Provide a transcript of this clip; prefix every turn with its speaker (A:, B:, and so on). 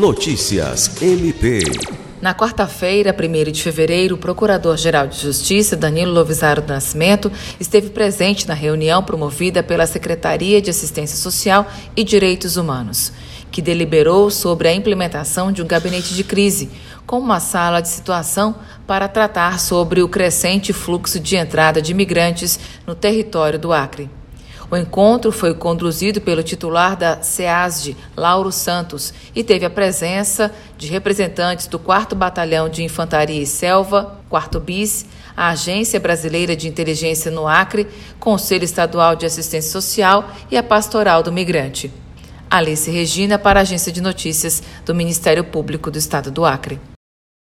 A: Notícias MP.
B: Na quarta-feira, 1 de fevereiro, o Procurador-Geral de Justiça, Danilo Lovisaro do Nascimento, esteve presente na reunião promovida pela Secretaria de Assistência Social e Direitos Humanos, que deliberou sobre a implementação de um gabinete de crise, com uma sala de situação para tratar sobre o crescente fluxo de entrada de imigrantes no território do Acre. O encontro foi conduzido pelo titular da SEASD, Lauro Santos, e teve a presença de representantes do 4 Batalhão de Infantaria e Selva, 4 BIS, a Agência Brasileira de Inteligência no Acre, Conselho Estadual de Assistência Social e a Pastoral do Migrante. Alice Regina, para a Agência de Notícias do Ministério Público do Estado do Acre.